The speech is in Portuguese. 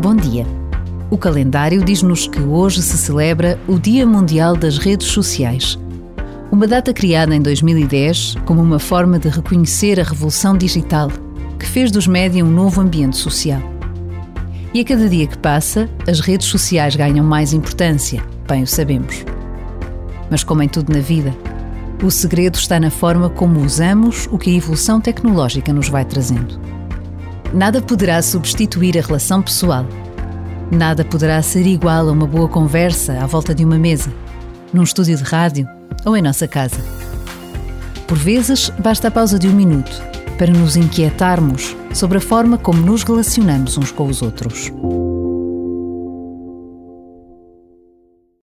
bom dia. O calendário diz-nos que hoje se celebra o Dia Mundial das Redes Sociais. Uma data criada em 2010 como uma forma de reconhecer a revolução digital que fez dos média um novo ambiente social. E a cada dia que passa, as redes sociais ganham mais importância, bem o sabemos. Mas, como em tudo na vida, o segredo está na forma como usamos o que a evolução tecnológica nos vai trazendo. Nada poderá substituir a relação pessoal. Nada poderá ser igual a uma boa conversa à volta de uma mesa, num estúdio de rádio ou em nossa casa. Por vezes, basta a pausa de um minuto para nos inquietarmos sobre a forma como nos relacionamos uns com os outros.